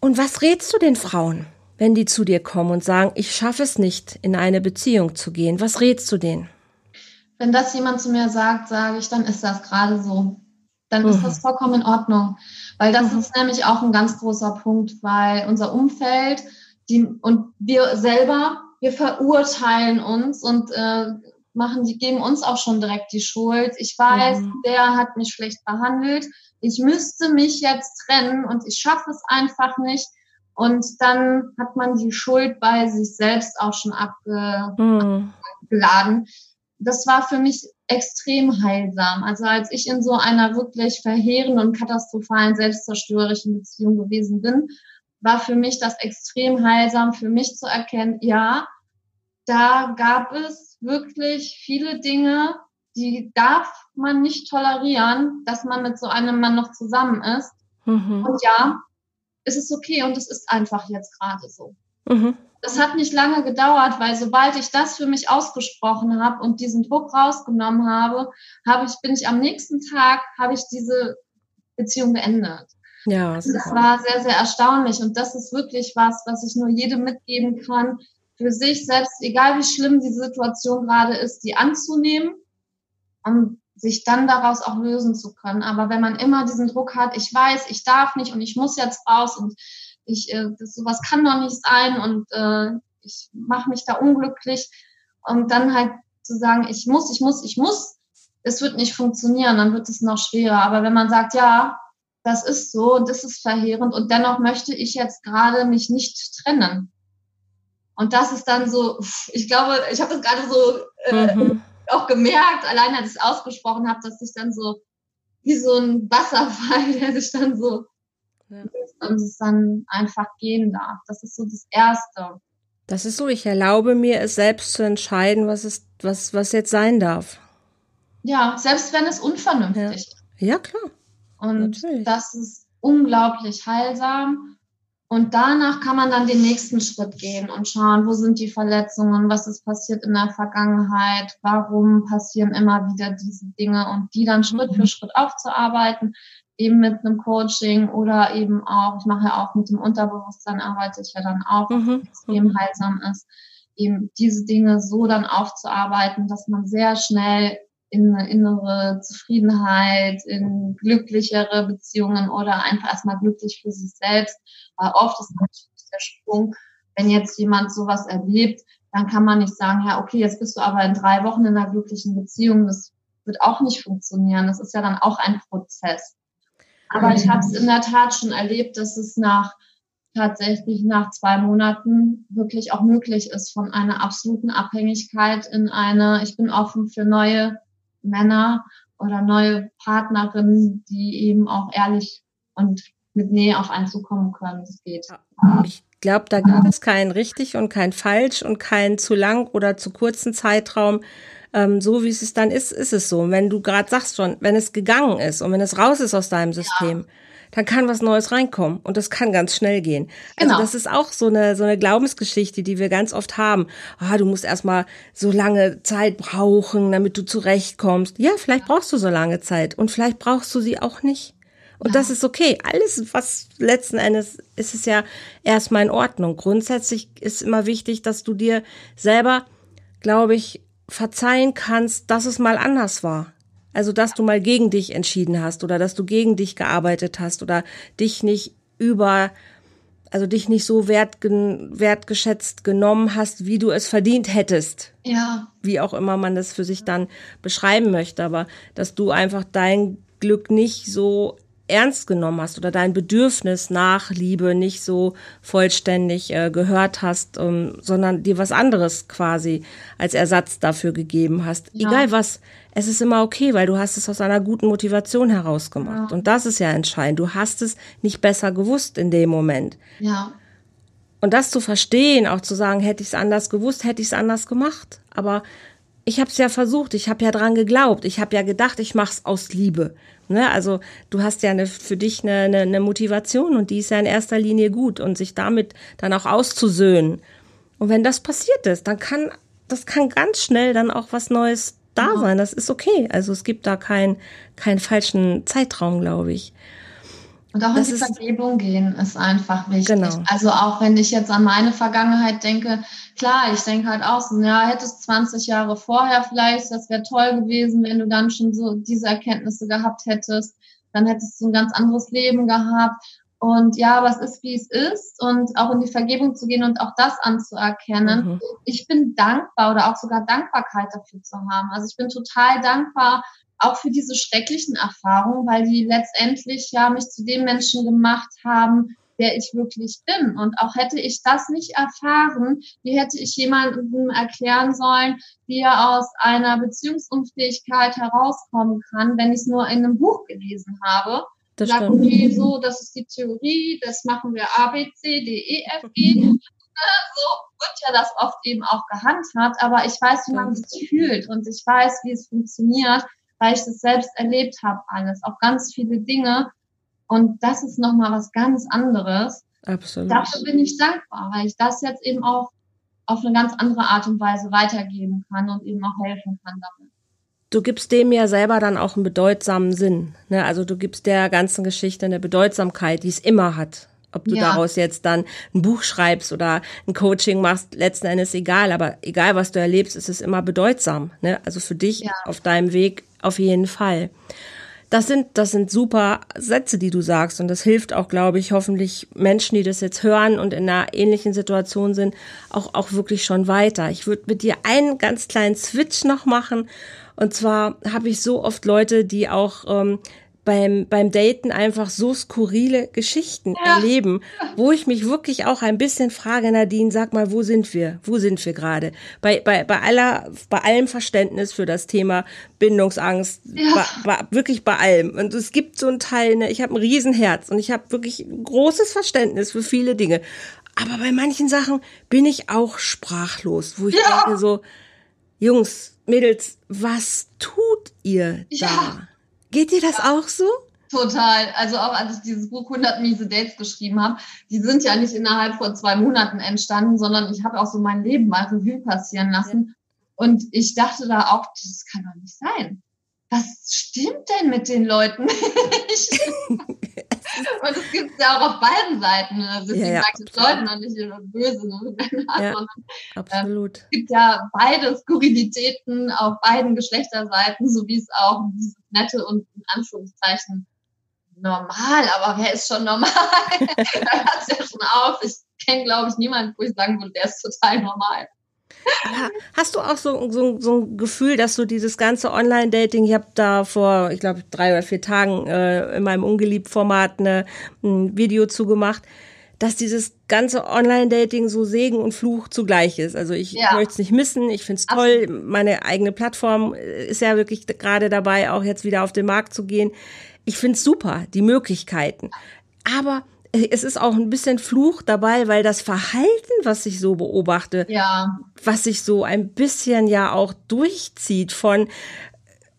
Und was rätst du den Frauen, wenn die zu dir kommen und sagen, ich schaffe es nicht, in eine Beziehung zu gehen? Was rätst du denen? Wenn das jemand zu mir sagt, sage ich, dann ist das gerade so. Dann mhm. ist das vollkommen in Ordnung. Weil das mhm. ist nämlich auch ein ganz großer Punkt, weil unser Umfeld die, und wir selber, wir verurteilen uns und äh, machen, die geben uns auch schon direkt die Schuld. Ich weiß, mhm. der hat mich schlecht behandelt. Ich müsste mich jetzt trennen und ich schaffe es einfach nicht. Und dann hat man die Schuld bei sich selbst auch schon abgeladen. Mhm. Das war für mich extrem heilsam. Also als ich in so einer wirklich verheerenden und katastrophalen, selbstzerstörerischen Beziehung gewesen bin, war für mich das extrem heilsam, für mich zu erkennen, ja, da gab es wirklich viele Dinge, die darf man nicht tolerieren, dass man mit so einem Mann noch zusammen ist. Mhm. Und ja, es ist okay und es ist einfach jetzt gerade so. Mhm. Das hat nicht lange gedauert, weil sobald ich das für mich ausgesprochen habe und diesen Druck rausgenommen habe, habe ich, bin ich am nächsten Tag, habe ich diese Beziehung beendet. Ja, das war sehr, sehr erstaunlich. Und das ist wirklich was, was ich nur jedem mitgeben kann, für sich selbst, egal wie schlimm die Situation gerade ist, die anzunehmen und sich dann daraus auch lösen zu können. Aber wenn man immer diesen Druck hat, ich weiß, ich darf nicht und ich muss jetzt raus und ich, äh, das, sowas kann doch nicht sein und äh, ich mache mich da unglücklich und dann halt zu sagen, ich muss, ich muss, ich muss, es wird nicht funktionieren, dann wird es noch schwerer. Aber wenn man sagt, ja, das ist so und das ist verheerend und dennoch möchte ich jetzt gerade mich nicht trennen. Und das ist dann so, ich glaube, ich habe das gerade so äh, mhm. auch gemerkt, allein als ich es ausgesprochen habe, dass ich dann so wie so ein Wasserfall, der sich dann so ja. und es dann einfach gehen darf. Das ist so das Erste. Das ist so, ich erlaube mir es selbst zu entscheiden, was es, was, was jetzt sein darf. Ja, selbst wenn es unvernünftig ja. ist. Ja, klar. Und Natürlich. das ist unglaublich heilsam. Und danach kann man dann den nächsten Schritt gehen und schauen, wo sind die Verletzungen, was ist passiert in der Vergangenheit, warum passieren immer wieder diese Dinge und die dann Schritt für mhm. Schritt aufzuarbeiten, eben mit einem Coaching oder eben auch, ich mache ja auch mit dem Unterbewusstsein, arbeite ich ja dann auch, mhm. extrem mhm. heilsam ist, eben diese Dinge so dann aufzuarbeiten, dass man sehr schnell in eine innere Zufriedenheit, in glücklichere Beziehungen oder einfach erstmal glücklich für sich selbst. Weil oft ist natürlich der Sprung, wenn jetzt jemand sowas erlebt, dann kann man nicht sagen, ja, okay, jetzt bist du aber in drei Wochen in einer glücklichen Beziehung. Das wird auch nicht funktionieren. Das ist ja dann auch ein Prozess. Aber ich habe es in der Tat schon erlebt, dass es nach tatsächlich nach zwei Monaten wirklich auch möglich ist, von einer absoluten Abhängigkeit in eine, ich bin offen für neue Männer oder neue Partnerinnen, die eben auch ehrlich und mit Nähe auf einen zukommen können. Das geht. Ich glaube, da gibt es kein richtig und kein falsch und kein zu lang oder zu kurzen Zeitraum. Ähm, so wie es dann ist, ist es so. Und wenn du gerade sagst schon, wenn es gegangen ist und wenn es raus ist aus deinem System, ja dann kann was Neues reinkommen und das kann ganz schnell gehen. Also genau. das ist auch so eine so eine Glaubensgeschichte, die wir ganz oft haben. Ah, du musst erstmal so lange Zeit brauchen, damit du zurechtkommst. Ja, vielleicht brauchst du so lange Zeit und vielleicht brauchst du sie auch nicht. Und ja. das ist okay. Alles, was letzten Endes ist es ja erstmal in Ordnung. Grundsätzlich ist immer wichtig, dass du dir selber, glaube ich, verzeihen kannst, dass es mal anders war. Also, dass du mal gegen dich entschieden hast oder dass du gegen dich gearbeitet hast oder dich nicht über, also dich nicht so wert, wertgeschätzt genommen hast, wie du es verdient hättest. Ja. Wie auch immer man das für sich dann beschreiben möchte, aber dass du einfach dein Glück nicht so ernst genommen hast oder dein Bedürfnis nach Liebe nicht so vollständig äh, gehört hast, ähm, sondern dir was anderes quasi als Ersatz dafür gegeben hast. Ja. Egal was, es ist immer okay, weil du hast es aus einer guten Motivation heraus gemacht. Ja. Und das ist ja entscheidend. Du hast es nicht besser gewusst in dem Moment. Ja. Und das zu verstehen, auch zu sagen, hätte ich es anders gewusst, hätte ich es anders gemacht. Aber ich habe es ja versucht, ich habe ja dran geglaubt, ich habe ja gedacht, ich mache es aus Liebe. Ne? Also du hast ja eine, für dich eine, eine, eine Motivation und die ist ja in erster Linie gut und sich damit dann auch auszusöhnen. Und wenn das passiert ist, dann kann das kann ganz schnell dann auch was Neues da sein. Das ist okay. Also es gibt da keinen keinen falschen Zeitraum, glaube ich. Und auch in die Vergebung gehen ist einfach wichtig. Genau. Also auch wenn ich jetzt an meine Vergangenheit denke, klar, ich denke halt auch so, ja, hättest 20 Jahre vorher vielleicht, das wäre toll gewesen, wenn du dann schon so diese Erkenntnisse gehabt hättest, dann hättest du ein ganz anderes Leben gehabt. Und ja, was ist, wie es ist und auch in die Vergebung zu gehen und auch das anzuerkennen. Mhm. Ich bin dankbar oder auch sogar Dankbarkeit dafür zu haben. Also ich bin total dankbar, auch für diese schrecklichen Erfahrungen, weil die letztendlich ja mich zu dem Menschen gemacht haben, der ich wirklich bin. Und auch hätte ich das nicht erfahren, wie hätte ich jemandem erklären sollen, wie er aus einer Beziehungsunfähigkeit herauskommen kann, wenn ich es nur in einem Buch gelesen habe. Das Sag, okay, so, das ist die Theorie, das machen wir A, B, C, D, E, F, G. So wird ja das oft eben auch gehandhabt, aber ich weiß, wie man sich fühlt und ich weiß, wie es funktioniert weil ich das selbst erlebt habe alles, auch ganz viele Dinge. Und das ist nochmal was ganz anderes. Absolut. Dafür bin ich dankbar, weil ich das jetzt eben auch auf eine ganz andere Art und Weise weitergeben kann und eben auch helfen kann damit. Du gibst dem ja selber dann auch einen bedeutsamen Sinn. Ne? Also du gibst der ganzen Geschichte eine Bedeutsamkeit, die es immer hat. Ob du ja. daraus jetzt dann ein Buch schreibst oder ein Coaching machst, letzten Endes egal. Aber egal, was du erlebst, ist es immer bedeutsam. Ne? Also für dich ja. auf deinem Weg auf jeden Fall. Das sind, das sind super Sätze, die du sagst. Und das hilft auch, glaube ich, hoffentlich Menschen, die das jetzt hören und in einer ähnlichen Situation sind, auch, auch wirklich schon weiter. Ich würde mit dir einen ganz kleinen Switch noch machen. Und zwar habe ich so oft Leute, die auch ähm, beim, beim Daten einfach so skurrile Geschichten ja. erleben, wo ich mich wirklich auch ein bisschen frage, Nadine, sag mal, wo sind wir? Wo sind wir gerade? Bei, bei, bei aller, bei allem Verständnis für das Thema Bindungsangst, ja. bei, bei, wirklich bei allem. Und es gibt so einen Teil, ne, ich habe ein Riesenherz und ich habe wirklich großes Verständnis für viele Dinge. Aber bei manchen Sachen bin ich auch sprachlos, wo ich ja. denke so, Jungs, Mädels, was tut ihr da? Geht dir das ja. auch so? Total. Also auch als ich dieses Buch 100 miese Dates geschrieben habe, die sind ja nicht innerhalb von zwei Monaten entstanden, sondern ich habe auch so mein Leben mal Revue passieren lassen. Und ich dachte da auch, das kann doch nicht sein was stimmt denn mit den Leuten nicht? und es gibt ja auch auf beiden Seiten. Also deswegen ja, ja, sage ich Leuten und nicht böse. Ne? Ja, sondern, absolut. Äh, es gibt ja beide Skurrilitäten auf beiden Geschlechterseiten, so wie es auch dieses nette und in Anführungszeichen normal, aber wer ist schon normal? da hört es ja schon auf. Ich kenne, glaube ich, niemanden, wo ich sagen würde, der ist total normal. Hast du auch so, so, so ein Gefühl, dass du dieses ganze Online-Dating, ich habe da vor, ich glaube, drei oder vier Tagen äh, in meinem Ungeliebt-Format ein Video zugemacht, dass dieses ganze Online-Dating so Segen und Fluch zugleich ist. Also ich ja. möchte es nicht missen, ich finde es toll. Meine eigene Plattform äh, ist ja wirklich gerade dabei, auch jetzt wieder auf den Markt zu gehen. Ich finde es super, die Möglichkeiten. Aber es ist auch ein bisschen Fluch dabei, weil das Verhalten, was ich so beobachte, ja. was sich so ein bisschen ja auch durchzieht von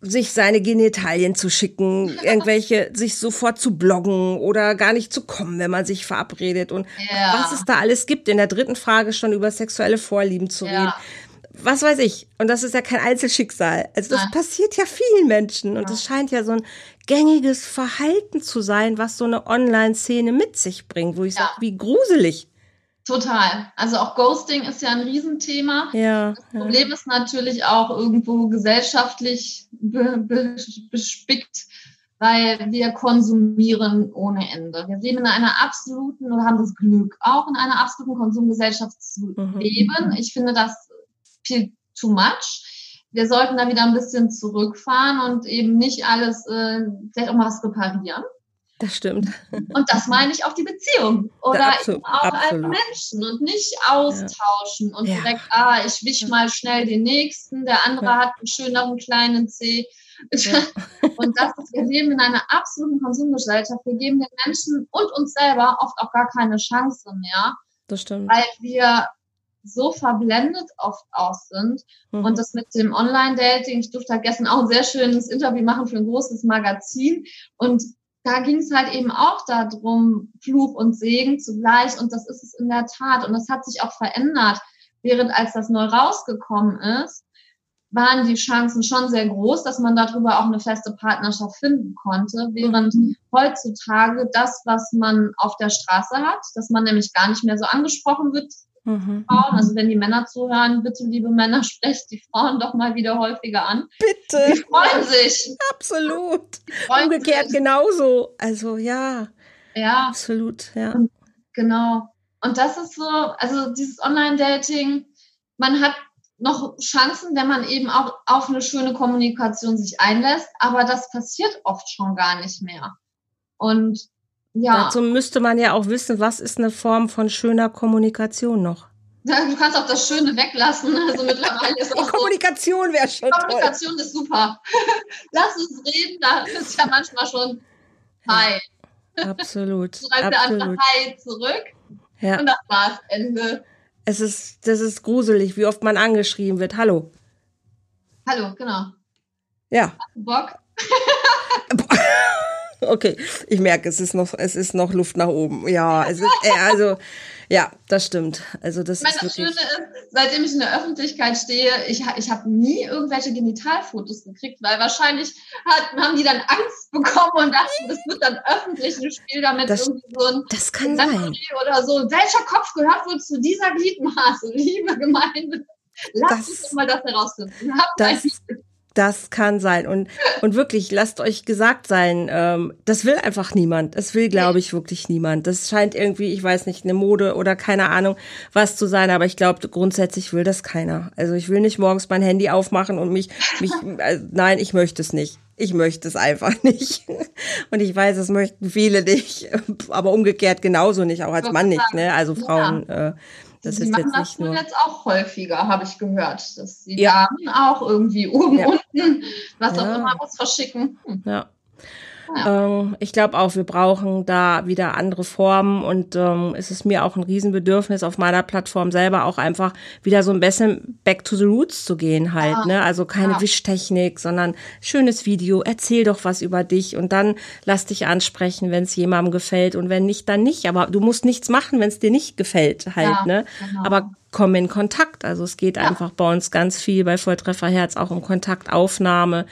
sich seine Genitalien zu schicken, irgendwelche, sich sofort zu bloggen oder gar nicht zu kommen, wenn man sich verabredet und ja. was es da alles gibt. In der dritten Frage schon über sexuelle Vorlieben zu reden. Was weiß ich. Und das ist ja kein Einzelschicksal. Also das Nein. passiert ja vielen Menschen und es scheint ja so ein gängiges Verhalten zu sein, was so eine Online-Szene mit sich bringt, wo ich ja. sage, wie gruselig. Total. Also auch Ghosting ist ja ein Riesenthema. Ja, das Problem ja. ist natürlich auch irgendwo gesellschaftlich be be bespickt, weil wir konsumieren ohne Ende. Wir leben in einer absoluten oder haben das Glück, auch in einer absoluten Konsumgesellschaft zu mhm. leben. Ich finde das viel too much. Wir sollten da wieder ein bisschen zurückfahren und eben nicht alles, äh, vielleicht auch mal was reparieren. Das stimmt. Und das meine ich auch die Beziehung oder absolut, auch absolut. als Menschen und nicht austauschen ja. und ja. direkt, ah, ich wisch mal schnell den nächsten, der andere ja. hat einen schöneren kleinen C. und das ist, wir leben in einer absoluten Konsumgesellschaft. Wir geben den Menschen und uns selber oft auch gar keine Chance mehr. Das stimmt. Weil wir so verblendet oft aus sind. Mhm. Und das mit dem Online-Dating, ich durfte halt gestern auch ein sehr schönes Interview machen für ein großes Magazin. Und da ging es halt eben auch darum, Fluch und Segen zugleich. Und das ist es in der Tat. Und das hat sich auch verändert. Während als das neu rausgekommen ist, waren die Chancen schon sehr groß, dass man darüber auch eine feste Partnerschaft finden konnte. Während mhm. heutzutage das, was man auf der Straße hat, dass man nämlich gar nicht mehr so angesprochen wird, Mhm. Frauen, also wenn die Männer zuhören, bitte liebe Männer, sprecht die Frauen doch mal wieder häufiger an. Bitte. Die freuen sich. Absolut. Freuen Umgekehrt sich. genauso. Also ja. Ja. Absolut, ja. Und, genau. Und das ist so, also dieses Online-Dating, man hat noch Chancen, wenn man eben auch auf eine schöne Kommunikation sich einlässt, aber das passiert oft schon gar nicht mehr. Und ja. Dazu müsste man ja auch wissen, was ist eine Form von schöner Kommunikation noch. Du kannst auch das Schöne weglassen. Also mittlerweile ist auch Kommunikation wäre schon Kommunikation toll. ist super. Lass uns reden, da ist ja manchmal schon Hi. Absolut. Schreibt der andere Hi zurück. Ja. Und das war's, Ende. Es ist, das ist gruselig, wie oft man angeschrieben wird. Hallo. Hallo, genau. Ja. Hast du Bock? Okay, ich merke, es ist noch, es ist noch Luft nach oben. Ja, es ist, äh, also, ja, das stimmt. Also das Meine, ist. Das Schöne ist, seitdem ich in der Öffentlichkeit stehe, ich, ich habe nie irgendwelche Genitalfotos gekriegt, weil wahrscheinlich hat, haben die dann Angst bekommen und dachten, das wird dann öffentlich ein Spiel damit das, irgendwie so ein das kann sein. oder so. Welcher Kopf gehört wohl zu dieser Gliedmaße, liebe Gemeinde? Lass uns doch mal das herausfinden. Das, das kann sein. Und, und wirklich, lasst euch gesagt sein, ähm, das will einfach niemand. Das will, glaube ich, wirklich niemand. Das scheint irgendwie, ich weiß nicht, eine Mode oder keine Ahnung, was zu sein, aber ich glaube, grundsätzlich will das keiner. Also ich will nicht morgens mein Handy aufmachen und mich, mich, äh, nein, ich möchte es nicht. Ich möchte es einfach nicht. Und ich weiß, es möchten viele nicht, aber umgekehrt genauso nicht, auch als Mann nicht, ne? Also Frauen. Äh, das sie ist machen jetzt das nur jetzt auch häufiger, habe ich gehört, dass die ja. Damen auch irgendwie oben, ja. unten, was ja. auch immer, was verschicken. Hm. Ja. Ja. Ähm, ich glaube auch, wir brauchen da wieder andere Formen und ähm, es ist mir auch ein Riesenbedürfnis auf meiner Plattform selber auch einfach wieder so ein bisschen back to the roots zu gehen halt, ja. ne? Also keine ja. Wischtechnik, sondern schönes Video, erzähl doch was über dich und dann lass dich ansprechen, wenn es jemandem gefällt und wenn nicht, dann nicht. Aber du musst nichts machen, wenn es dir nicht gefällt halt, ne? Genau. Aber komm in Kontakt. Also es geht einfach bei uns ganz viel bei Volltreffer Herz auch um Kontaktaufnahme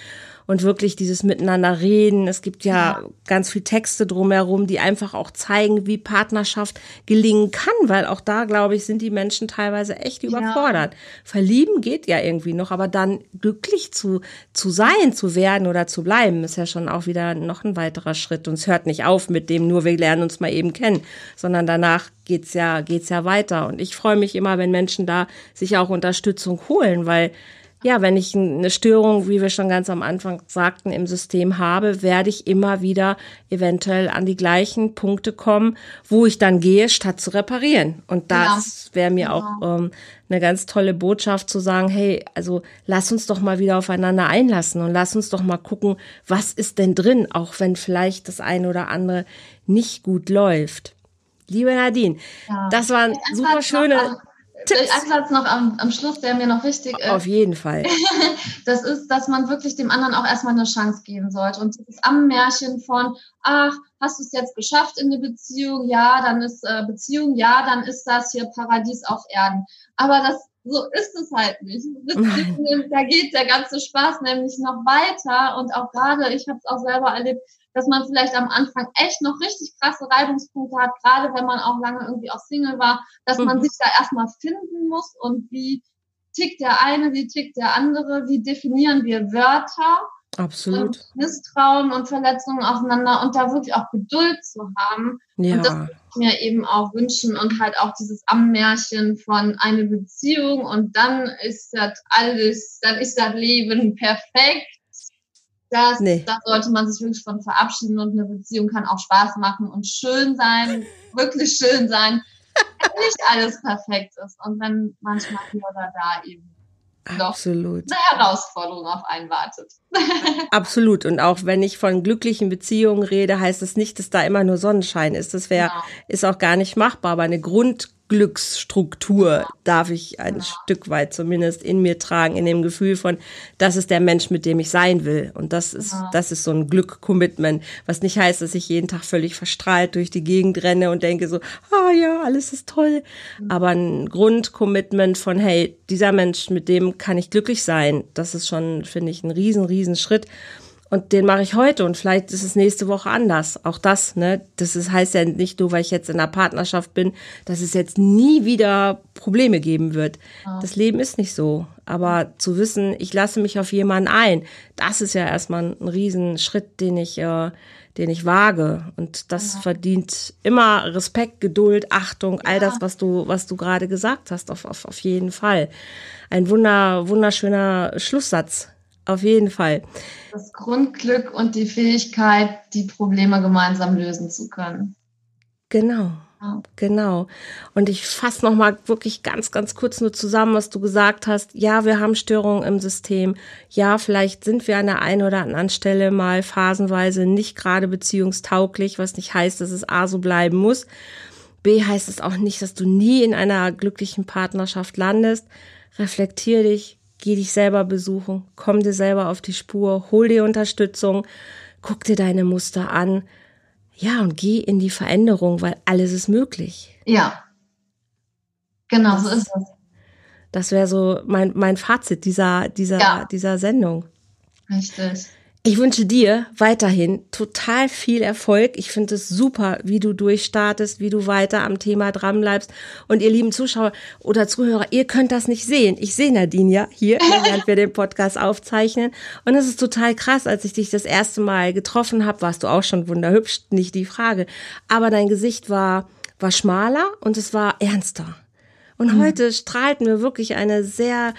und wirklich dieses Miteinander reden. Es gibt ja, ja, ganz viel Texte drumherum, die einfach auch zeigen, wie Partnerschaft gelingen kann, weil auch da, glaube ich, sind die Menschen teilweise echt überfordert. Ja. Verlieben geht ja irgendwie noch, aber dann glücklich zu, zu sein, zu werden oder zu bleiben, ist ja schon auch wieder noch ein weiterer Schritt. Und es hört nicht auf mit dem, nur wir lernen uns mal eben kennen, sondern danach geht's ja, geht's ja weiter. Und ich freue mich immer, wenn Menschen da sich auch Unterstützung holen, weil ja, wenn ich eine Störung, wie wir schon ganz am Anfang sagten, im System habe, werde ich immer wieder eventuell an die gleichen Punkte kommen, wo ich dann gehe, statt zu reparieren. Und das ja. wäre mir auch ähm, eine ganz tolle Botschaft zu sagen, hey, also lass uns doch mal wieder aufeinander einlassen und lass uns doch mal gucken, was ist denn drin, auch wenn vielleicht das eine oder andere nicht gut läuft. Liebe Nadine, ja. das waren super schöne Tipps. Ein Satz noch am, am Schluss, der mir noch wichtig ist. Auf jeden Fall. das ist, dass man wirklich dem anderen auch erstmal eine Chance geben sollte. Und dieses Ammärchen von, ach, hast du es jetzt geschafft in der Beziehung? Ja, dann ist äh, Beziehung, ja, dann ist das hier Paradies auf Erden. Aber das so ist es halt nicht. da geht der ganze Spaß nämlich noch weiter. Und auch gerade, ich habe es auch selber erlebt, dass man vielleicht am Anfang echt noch richtig krasse Reibungspunkte hat, gerade wenn man auch lange irgendwie auch Single war, dass man mhm. sich da erstmal finden muss und wie tickt der eine, wie tickt der andere, wie definieren wir Wörter. Absolut. Und Misstrauen und Verletzungen auseinander und da wirklich auch Geduld zu haben. Ja. Und das würde ich mir eben auch wünschen und halt auch dieses Ammärchen von eine Beziehung und dann ist das alles, dann ist das Leben perfekt das, nee. da sollte man sich wirklich von verabschieden und eine Beziehung kann auch Spaß machen und schön sein, wirklich schön sein, wenn nicht alles perfekt ist und wenn manchmal hier oder da eben Absolut. eine Herausforderung auf einen wartet. Absolut. Und auch wenn ich von glücklichen Beziehungen rede, heißt es nicht, dass da immer nur Sonnenschein ist. Das wäre, genau. ist auch gar nicht machbar. Aber eine Grund Glücksstruktur darf ich ein Stück weit zumindest in mir tragen, in dem Gefühl von, das ist der Mensch, mit dem ich sein will. Und das ist, das ist so ein Glück-Commitment, was nicht heißt, dass ich jeden Tag völlig verstrahlt durch die Gegend renne und denke so, ah ja, alles ist toll. Mhm. Aber ein Grund-Commitment von, hey, dieser Mensch, mit dem kann ich glücklich sein, das ist schon, finde ich, ein riesen, riesen Schritt. Und den mache ich heute und vielleicht ist es nächste Woche anders. Auch das, ne? Das ist, heißt ja nicht nur, weil ich jetzt in einer Partnerschaft bin, dass es jetzt nie wieder Probleme geben wird. Ja. Das Leben ist nicht so. Aber zu wissen, ich lasse mich auf jemanden ein, das ist ja erstmal ein Riesenschritt, den ich, äh, den ich wage. Und das ja. verdient immer Respekt, Geduld, Achtung, all das, was du, was du gerade gesagt hast, auf, auf, auf jeden Fall. Ein wunder, wunderschöner Schlusssatz auf jeden Fall. Das Grundglück und die Fähigkeit, die Probleme gemeinsam lösen zu können. Genau. Ja. Genau. Und ich fasse nochmal wirklich ganz, ganz kurz nur zusammen, was du gesagt hast. Ja, wir haben Störungen im System. Ja, vielleicht sind wir an der einen oder anderen Stelle mal phasenweise nicht gerade beziehungstauglich, was nicht heißt, dass es A so bleiben muss. B heißt es auch nicht, dass du nie in einer glücklichen Partnerschaft landest. Reflektier dich, geh dich selber besuchen, komm dir selber auf die Spur, hol dir Unterstützung, guck dir deine Muster an. Ja, und geh in die Veränderung, weil alles ist möglich. Ja. Genau, das, so ist es. Das wäre so mein, mein Fazit dieser, dieser, ja. dieser Sendung. Richtig. Ich wünsche dir weiterhin total viel Erfolg. Ich finde es super, wie du durchstartest, wie du weiter am Thema dran bleibst. Und ihr lieben Zuschauer oder Zuhörer, ihr könnt das nicht sehen. Ich sehe Nadine ja hier, während wir den Podcast aufzeichnen. Und es ist total krass, als ich dich das erste Mal getroffen habe, warst du auch schon wunderhübsch, nicht die Frage. Aber dein Gesicht war, war schmaler und es war ernster. Und mhm. heute strahlt mir wirklich eine sehr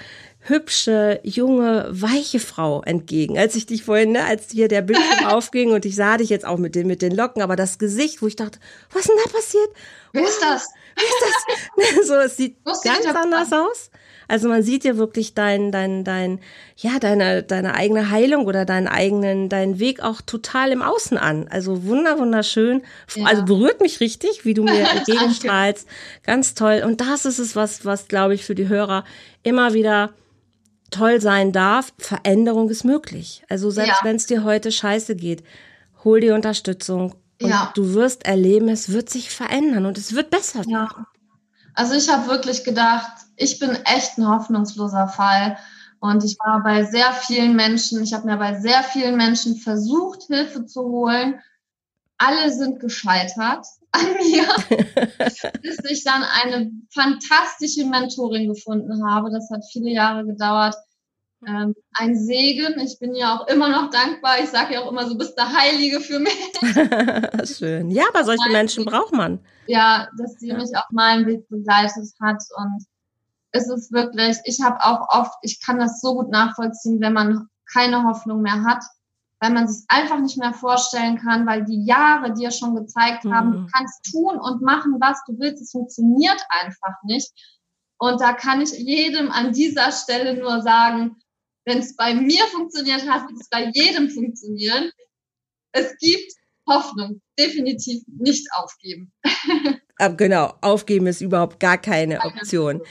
hübsche, junge, weiche Frau entgegen. Als ich dich vorhin, ne, als hier der Bildschirm aufging und ich sah dich jetzt auch mit den, mit den Locken, aber das Gesicht, wo ich dachte, was ist denn da passiert? Wer ist das? Wer ist das? so, es sieht ganz anders aus. Also man sieht ja wirklich dein, dein, dein, ja, deine, deine eigene Heilung oder deinen eigenen, deinen Weg auch total im Außen an. Also wunder, wunderschön. Ja. Also berührt mich richtig, wie du mir entgegenstrahlst. Ganz toll. Und das ist es, was, was, glaube ich, für die Hörer immer wieder toll sein darf, Veränderung ist möglich. Also selbst ja. wenn es dir heute scheiße geht, hol die Unterstützung und ja. du wirst erleben, es wird sich verändern und es wird besser. Ja. Also ich habe wirklich gedacht, ich bin echt ein hoffnungsloser Fall. Und ich war bei sehr vielen Menschen, ich habe mir bei sehr vielen Menschen versucht, Hilfe zu holen. Alle sind gescheitert an mir, bis ich dann eine fantastische Mentorin gefunden habe. Das hat viele Jahre gedauert. Ähm, ein Segen. Ich bin ja auch immer noch dankbar. Ich sage ja auch immer, so bist der Heilige für mich. Schön. Ja, aber solche Menschen braucht man. Ja, dass sie ja. mich auf meinem Weg begleitet hat und ist es wirklich, ich habe auch oft, ich kann das so gut nachvollziehen, wenn man keine Hoffnung mehr hat, weil man sich einfach nicht mehr vorstellen kann, weil die Jahre dir schon gezeigt haben, du mhm. kannst tun und machen, was du willst. Es funktioniert einfach nicht. Und da kann ich jedem an dieser Stelle nur sagen, wenn es bei mir funktioniert hat, wird es bei jedem funktionieren. Es gibt Hoffnung. Definitiv nicht aufgeben. genau, aufgeben ist überhaupt gar keine Option.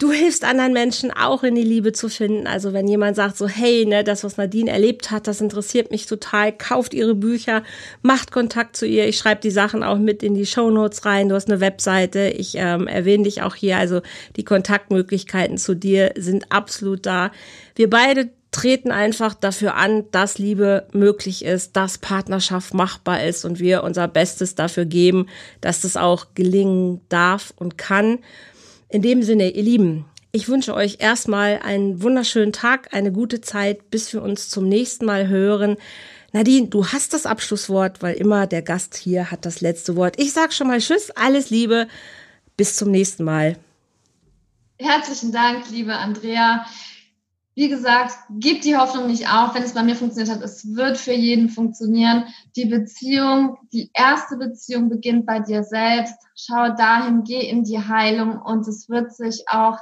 Du hilfst anderen Menschen auch in die Liebe zu finden. Also wenn jemand sagt so, hey, ne, das, was Nadine erlebt hat, das interessiert mich total, kauft ihre Bücher, macht Kontakt zu ihr. Ich schreibe die Sachen auch mit in die Show Notes rein. Du hast eine Webseite. Ich ähm, erwähne dich auch hier. Also die Kontaktmöglichkeiten zu dir sind absolut da. Wir beide treten einfach dafür an, dass Liebe möglich ist, dass Partnerschaft machbar ist und wir unser Bestes dafür geben, dass das auch gelingen darf und kann. In dem Sinne, ihr Lieben, ich wünsche euch erstmal einen wunderschönen Tag, eine gute Zeit, bis wir uns zum nächsten Mal hören. Nadine, du hast das Abschlusswort, weil immer der Gast hier hat das letzte Wort. Ich sag schon mal Tschüss, alles Liebe, bis zum nächsten Mal. Herzlichen Dank, liebe Andrea. Wie gesagt, gib die Hoffnung nicht auf, wenn es bei mir funktioniert hat. Es wird für jeden funktionieren. Die Beziehung, die erste Beziehung beginnt bei dir selbst schau dahin, geh in die Heilung und es wird sich auch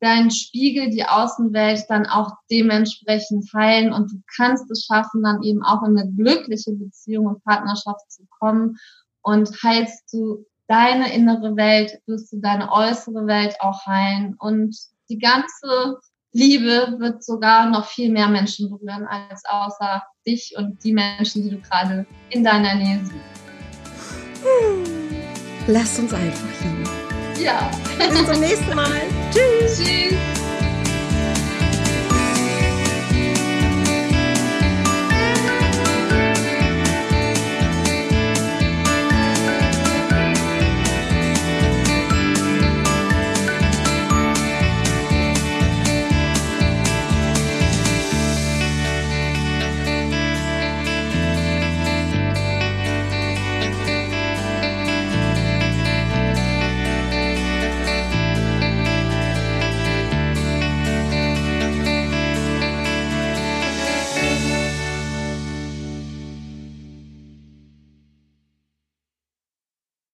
dein Spiegel, die Außenwelt dann auch dementsprechend heilen und du kannst es schaffen, dann eben auch in eine glückliche Beziehung und Partnerschaft zu kommen und heilst du deine innere Welt, wirst du deine äußere Welt auch heilen und die ganze Liebe wird sogar noch viel mehr Menschen berühren als außer dich und die Menschen, die du gerade in deiner Nähe siehst. Lasst uns einfach lieben. Ja. Bis zum nächsten Mal. Tschüss. Tschüss.